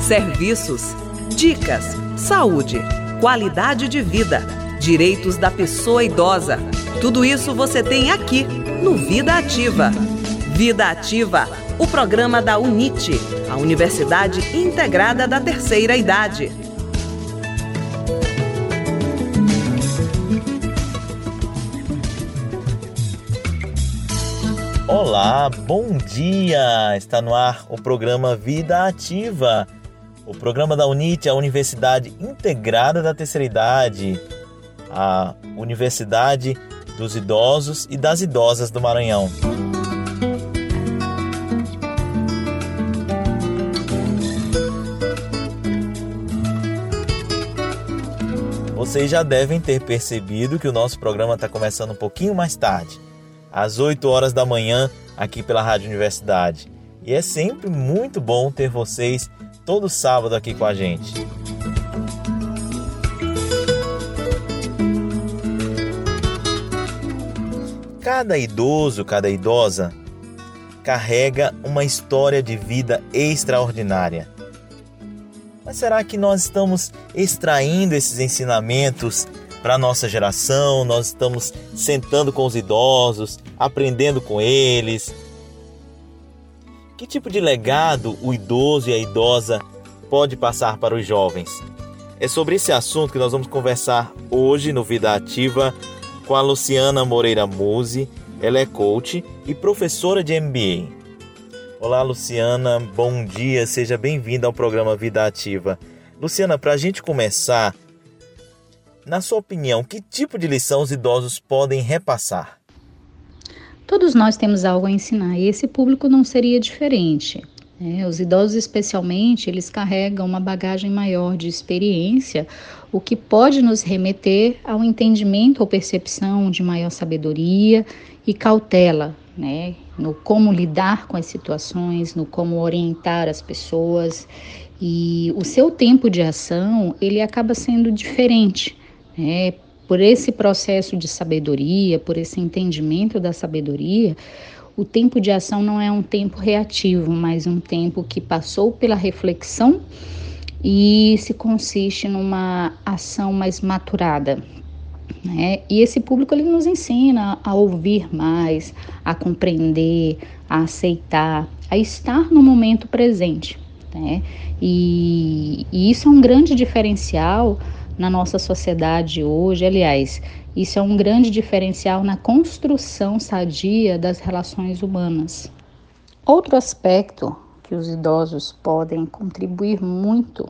Serviços, dicas, saúde, qualidade de vida, direitos da pessoa idosa. Tudo isso você tem aqui no Vida Ativa. Vida Ativa, o programa da UNIT, a Universidade Integrada da Terceira Idade. Olá, bom dia! Está no ar o programa Vida Ativa, o programa da UNIT, a Universidade Integrada da Terceira Idade, a Universidade dos Idosos e das Idosas do Maranhão. Vocês já devem ter percebido que o nosso programa está começando um pouquinho mais tarde às 8 horas da manhã, aqui pela Rádio Universidade. E é sempre muito bom ter vocês todo sábado aqui com a gente. Cada idoso, cada idosa carrega uma história de vida extraordinária. Mas será que nós estamos extraindo esses ensinamentos para nossa geração, nós estamos sentando com os idosos, aprendendo com eles. Que tipo de legado o idoso e a idosa pode passar para os jovens? É sobre esse assunto que nós vamos conversar hoje no Vida Ativa com a Luciana Moreira Muse. Ela é coach e professora de MBA. Olá, Luciana, bom dia, seja bem-vinda ao programa Vida Ativa. Luciana, para a gente começar, na sua opinião, que tipo de lição os idosos podem repassar? Todos nós temos algo a ensinar e esse público não seria diferente. É, os idosos, especialmente, eles carregam uma bagagem maior de experiência, o que pode nos remeter ao entendimento ou percepção de maior sabedoria e cautela, né, no como lidar com as situações, no como orientar as pessoas. E o seu tempo de ação, ele acaba sendo diferente né? Por esse processo de sabedoria, por esse entendimento da sabedoria, o tempo de ação não é um tempo reativo, mas um tempo que passou pela reflexão e se consiste numa ação mais maturada. Né? E esse público ele nos ensina a ouvir mais, a compreender, a aceitar, a estar no momento presente. Né? E, e isso é um grande diferencial na nossa sociedade hoje. Aliás, isso é um grande diferencial na construção sadia das relações humanas. Outro aspecto que os idosos podem contribuir muito,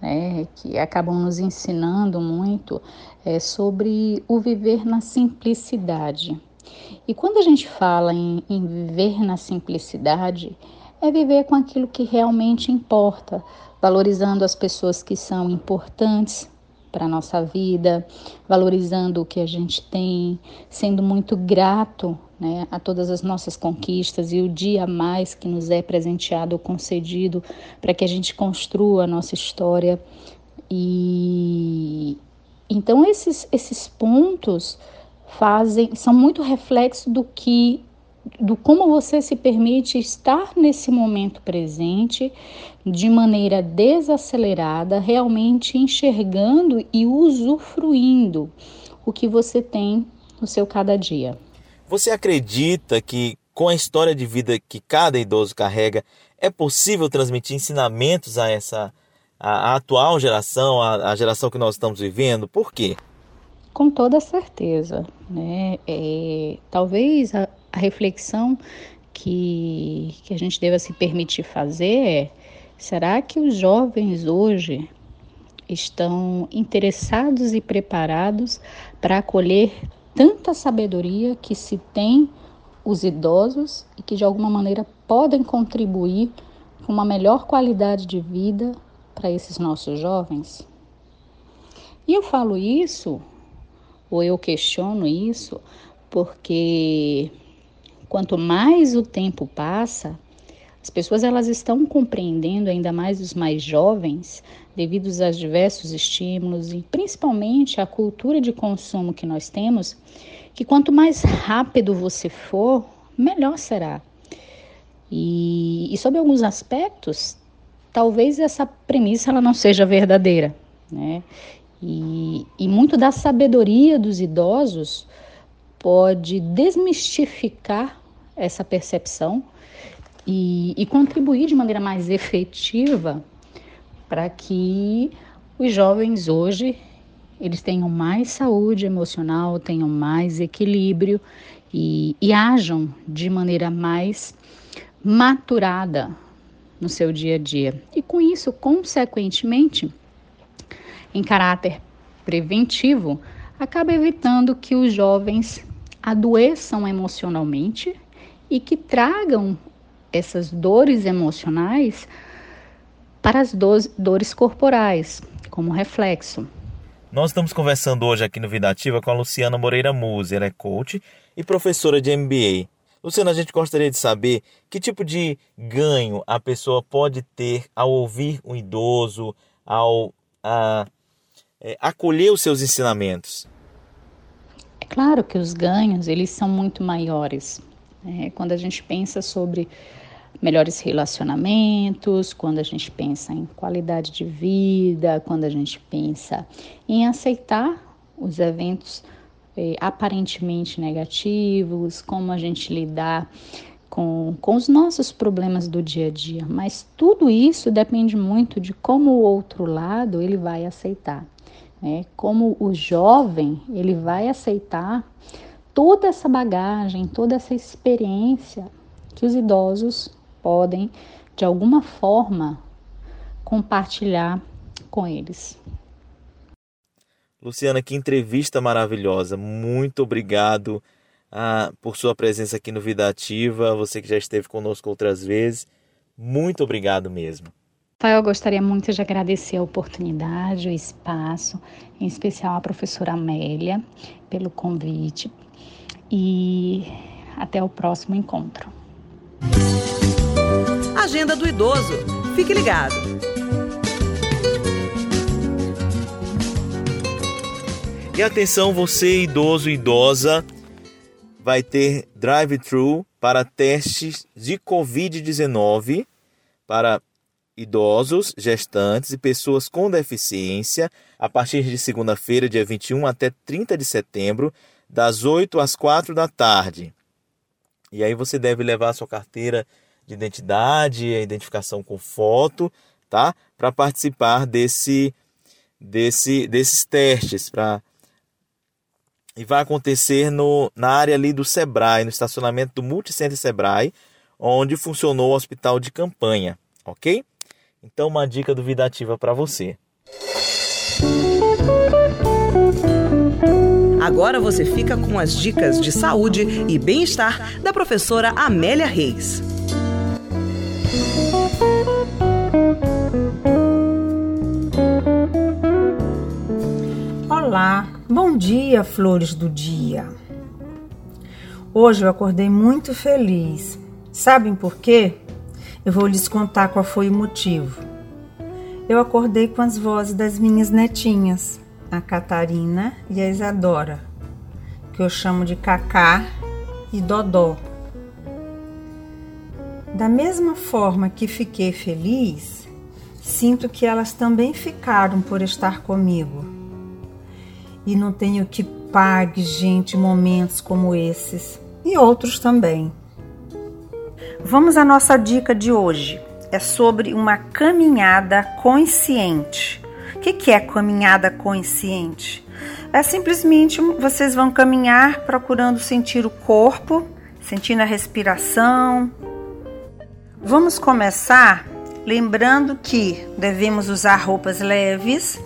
né, que acabam nos ensinando muito, é sobre o viver na simplicidade. E quando a gente fala em, em viver na simplicidade, é viver com aquilo que realmente importa, valorizando as pessoas que são importantes, para a nossa vida, valorizando o que a gente tem, sendo muito grato né, a todas as nossas conquistas e o dia a mais que nos é presenteado ou concedido para que a gente construa a nossa história. E então esses, esses pontos fazem são muito reflexo do que do como você se permite estar nesse momento presente de maneira desacelerada, realmente enxergando e usufruindo o que você tem no seu cada dia. Você acredita que com a história de vida que cada idoso carrega, é possível transmitir ensinamentos a essa a, a atual geração, a, a, geração que nós estamos vivendo? Por quê? Com toda certeza, né? É, talvez a, a reflexão que, que a gente deva se permitir fazer é: será que os jovens hoje estão interessados e preparados para acolher tanta sabedoria que se tem os idosos e que de alguma maneira podem contribuir com uma melhor qualidade de vida para esses nossos jovens? E eu falo isso, ou eu questiono isso, porque Quanto mais o tempo passa, as pessoas elas estão compreendendo, ainda mais os mais jovens, devido aos diversos estímulos e principalmente a cultura de consumo que nós temos, que quanto mais rápido você for, melhor será. E, e sob alguns aspectos, talvez essa premissa ela não seja verdadeira, né? E, e muito da sabedoria dos idosos pode desmistificar essa percepção e, e contribuir de maneira mais efetiva para que os jovens hoje eles tenham mais saúde emocional, tenham mais equilíbrio e, e ajam de maneira mais maturada no seu dia a dia. E com isso, consequentemente, em caráter preventivo, acaba evitando que os jovens adoeçam emocionalmente e que tragam essas dores emocionais para as dores corporais, como reflexo. Nós estamos conversando hoje aqui no Vida Ativa com a Luciana Moreira Musi, ela é coach e professora de MBA. Luciana, a gente gostaria de saber que tipo de ganho a pessoa pode ter ao ouvir um idoso, ao a, é, acolher os seus ensinamentos. Claro que os ganhos eles são muito maiores. É, quando a gente pensa sobre melhores relacionamentos, quando a gente pensa em qualidade de vida, quando a gente pensa em aceitar os eventos eh, aparentemente negativos, como a gente lidar com, com os nossos problemas do dia a dia. Mas tudo isso depende muito de como o outro lado ele vai aceitar. Né? Como o jovem ele vai aceitar toda essa bagagem, toda essa experiência que os idosos podem, de alguma forma, compartilhar com eles. Luciana, que entrevista maravilhosa. Muito obrigado ah, por sua presença aqui no Vida Ativa. Você que já esteve conosco outras vezes. Muito obrigado mesmo. Eu gostaria muito de agradecer a oportunidade, o espaço, em especial a professora Amélia, pelo convite. E até o próximo encontro. Agenda do Idoso. Fique ligado. E atenção, você idoso e idosa, vai ter drive-thru para testes de Covid-19 para idosos, gestantes e pessoas com deficiência a partir de segunda-feira, dia 21 até 30 de setembro, das 8 às 4 da tarde. E aí você deve levar a sua carteira de identidade, a identificação com foto, tá? Para participar desse, desse, desses testes, para e vai acontecer no, na área ali do Sebrae, no estacionamento do Multicenter Sebrae, onde funcionou o hospital de campanha, ok? Então, uma dica do Vida Ativa para você. Agora você fica com as dicas de saúde e bem-estar da professora Amélia Reis. Olá, bom dia, flores do dia. Hoje eu acordei muito feliz. Sabem por quê? Eu vou lhes contar qual foi o motivo. Eu acordei com as vozes das minhas netinhas, a Catarina e a Isadora, que eu chamo de Cacá e Dodó. Da mesma forma que fiquei feliz, sinto que elas também ficaram por estar comigo e não tenho que pague, gente, momentos como esses e outros também. Vamos à nossa dica de hoje. É sobre uma caminhada consciente. O que, que é caminhada consciente? É simplesmente vocês vão caminhar procurando sentir o corpo, sentindo a respiração. Vamos começar lembrando que devemos usar roupas leves,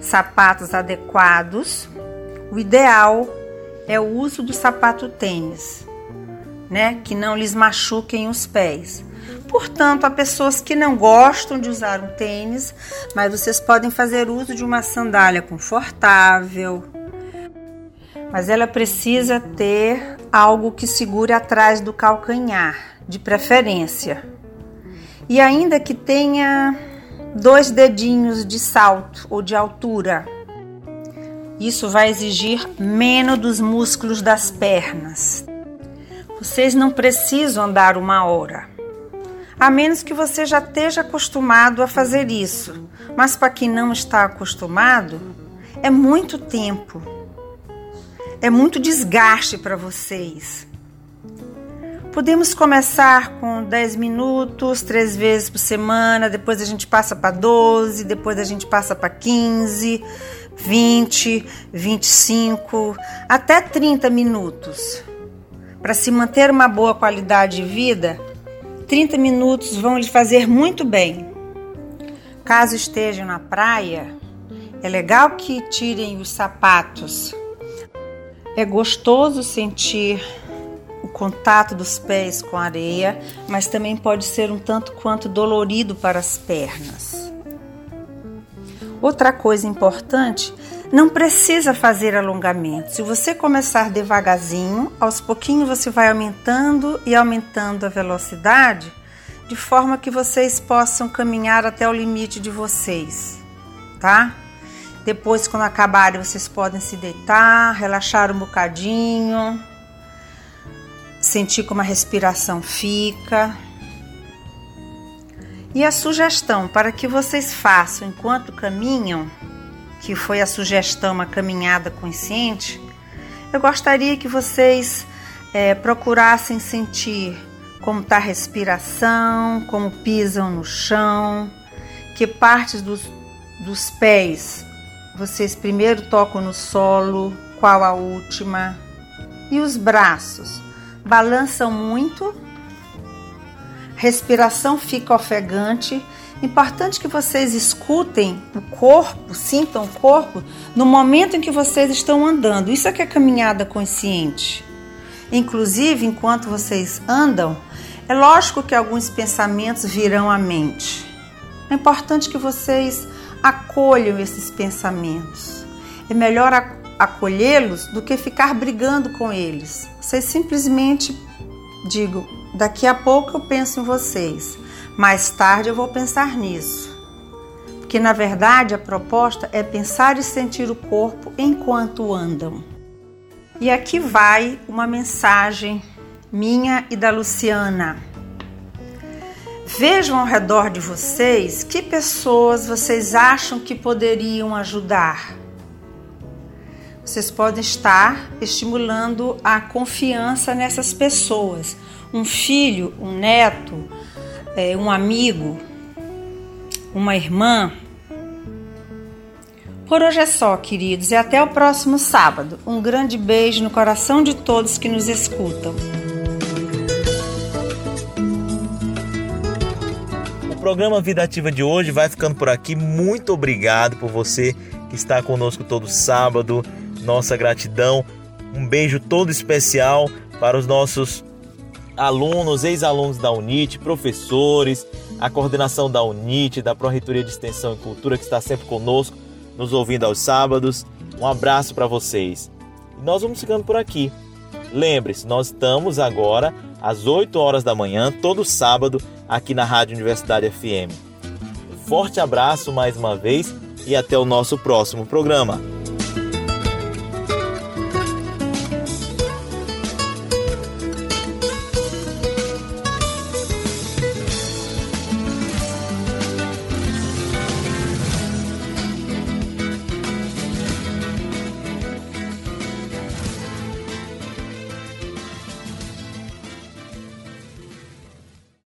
sapatos adequados. O ideal é o uso do sapato tênis, né, que não lhes machuquem os pés. Portanto, há pessoas que não gostam de usar um tênis, mas vocês podem fazer uso de uma sandália confortável. Mas ela precisa ter algo que segure atrás do calcanhar, de preferência. E ainda que tenha dois dedinhos de salto ou de altura. Isso vai exigir menos dos músculos das pernas. Vocês não precisam andar uma hora, A menos que você já esteja acostumado a fazer isso. Mas para quem não está acostumado, é muito tempo. É muito desgaste para vocês. Podemos começar com 10 minutos, três vezes por semana, depois a gente passa para 12, depois a gente passa para 15, 20, 25, até 30 minutos. Para se manter uma boa qualidade de vida, 30 minutos vão lhe fazer muito bem. Caso estejam na praia, é legal que tirem os sapatos. É gostoso sentir o contato dos pés com a areia, mas também pode ser um tanto quanto dolorido para as pernas. Outra coisa importante, não precisa fazer alongamento. Se você começar devagarzinho, aos pouquinhos você vai aumentando e aumentando a velocidade, de forma que vocês possam caminhar até o limite de vocês, tá? Depois, quando acabarem, vocês podem se deitar, relaxar um bocadinho, sentir como a respiração fica. E a sugestão para que vocês façam enquanto caminham, que foi a sugestão uma caminhada consciente, eu gostaria que vocês é, procurassem sentir como está a respiração, como pisam no chão, que partes dos, dos pés vocês primeiro tocam no solo, qual a última, e os braços balançam muito, respiração fica ofegante. Importante que vocês escutem o corpo, sintam o corpo no momento em que vocês estão andando. Isso é que é caminhada consciente. Inclusive, enquanto vocês andam, é lógico que alguns pensamentos virão à mente. É importante que vocês acolham esses pensamentos. É melhor acolhê-los do que ficar brigando com eles. Vocês simplesmente digo, daqui a pouco eu penso em vocês, mais tarde eu vou pensar nisso. Porque na verdade a proposta é pensar e sentir o corpo enquanto andam. E aqui vai uma mensagem minha e da Luciana. Vejam ao redor de vocês que pessoas vocês acham que poderiam ajudar. Vocês podem estar estimulando a confiança nessas pessoas. Um filho, um neto, é, um amigo, uma irmã. Por hoje é só, queridos, e até o próximo sábado. Um grande beijo no coração de todos que nos escutam. programa Vida Ativa de hoje vai ficando por aqui. Muito obrigado por você que está conosco todo sábado. Nossa gratidão. Um beijo todo especial para os nossos alunos, ex-alunos da UNIT, professores, a coordenação da UNIT, da Pró-Reitoria de Extensão e Cultura que está sempre conosco, nos ouvindo aos sábados. Um abraço para vocês. E nós vamos ficando por aqui. Lembre-se, nós estamos agora às 8 horas da manhã, todo sábado, aqui na Rádio Universidade FM. forte abraço mais uma vez e até o nosso próximo programa.